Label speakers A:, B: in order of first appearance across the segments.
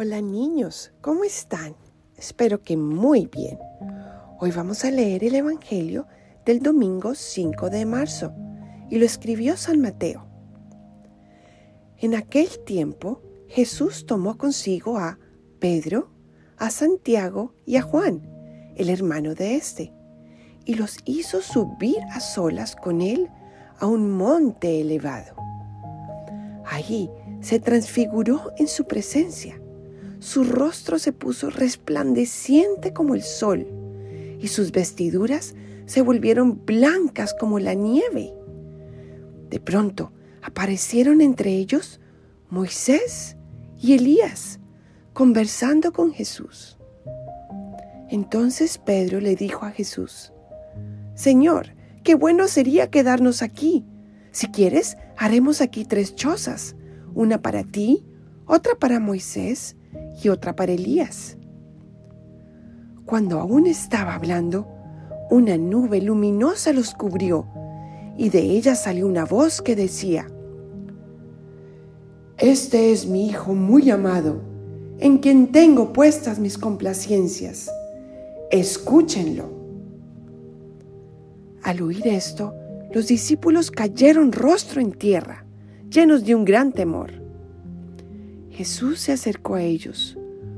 A: Hola niños, ¿cómo están? Espero que muy bien. Hoy vamos a leer el Evangelio del domingo 5 de marzo y lo escribió San Mateo. En aquel tiempo Jesús tomó consigo a Pedro, a Santiago y a Juan, el hermano de éste, y los hizo subir a solas con él a un monte elevado. Allí se transfiguró en su presencia su rostro se puso resplandeciente como el sol y sus vestiduras se volvieron blancas como la nieve. De pronto aparecieron entre ellos Moisés y Elías conversando con Jesús. Entonces Pedro le dijo a Jesús, Señor, qué bueno sería quedarnos aquí. Si quieres, haremos aquí tres chozas, una para ti, otra para Moisés y otra para Elías. Cuando aún estaba hablando, una nube luminosa los cubrió y de ella salió una voz que decía, Este es mi Hijo muy amado, en quien tengo puestas mis complacencias. Escúchenlo. Al oír esto, los discípulos cayeron rostro en tierra, llenos de un gran temor. Jesús se acercó a ellos,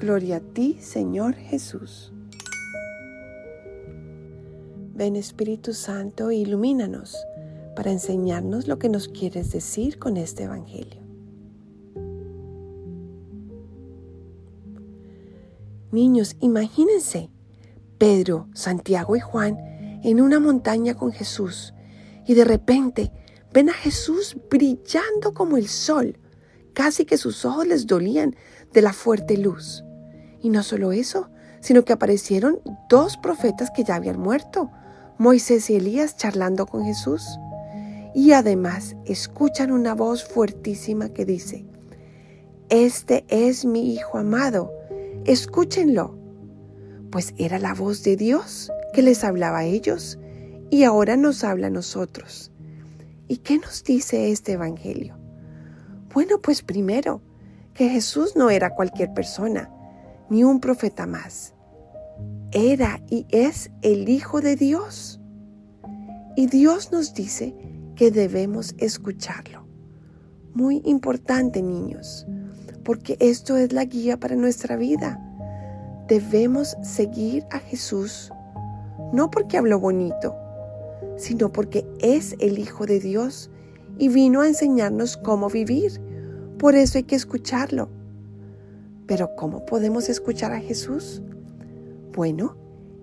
A: Gloria a ti, Señor Jesús. Ven Espíritu Santo, ilumínanos para enseñarnos lo que nos quieres decir con este Evangelio. Niños, imagínense Pedro, Santiago y Juan en una montaña con Jesús y de repente ven a Jesús brillando como el sol Casi que sus ojos les dolían de la fuerte luz. Y no solo eso, sino que aparecieron dos profetas que ya habían muerto, Moisés y Elías charlando con Jesús. Y además escuchan una voz fuertísima que dice, Este es mi Hijo amado, escúchenlo. Pues era la voz de Dios que les hablaba a ellos y ahora nos habla a nosotros. ¿Y qué nos dice este Evangelio? Bueno, pues primero, que Jesús no era cualquier persona, ni un profeta más. Era y es el Hijo de Dios. Y Dios nos dice que debemos escucharlo. Muy importante, niños, porque esto es la guía para nuestra vida. Debemos seguir a Jesús, no porque habló bonito, sino porque es el Hijo de Dios y vino a enseñarnos cómo vivir. Por eso hay que escucharlo. Pero ¿cómo podemos escuchar a Jesús? Bueno,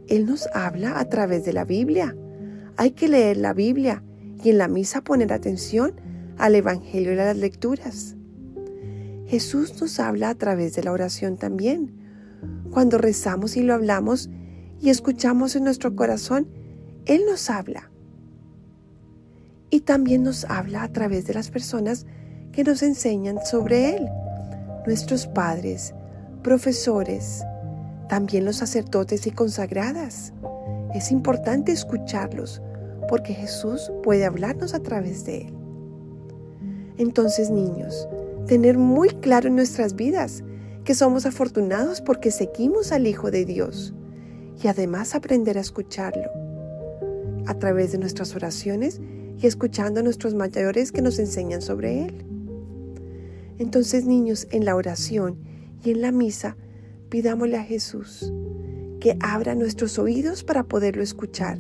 A: Él nos habla a través de la Biblia. Hay que leer la Biblia y en la misa poner atención al Evangelio y a las lecturas. Jesús nos habla a través de la oración también. Cuando rezamos y lo hablamos y escuchamos en nuestro corazón, Él nos habla y también nos habla a través de las personas que nos enseñan sobre Él, nuestros padres, profesores, también los sacerdotes y consagradas. Es importante escucharlos porque Jesús puede hablarnos a través de Él. Entonces, niños, tener muy claro en nuestras vidas que somos afortunados porque seguimos al Hijo de Dios y además aprender a escucharlo a través de nuestras oraciones y escuchando a nuestros mayores que nos enseñan sobre Él. Entonces, niños, en la oración y en la misa, pidámosle a Jesús que abra nuestros oídos para poderlo escuchar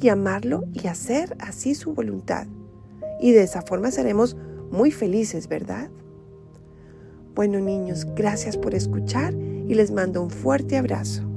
A: y amarlo y hacer así su voluntad. Y de esa forma seremos muy felices, ¿verdad? Bueno, niños, gracias por escuchar y les mando un fuerte abrazo.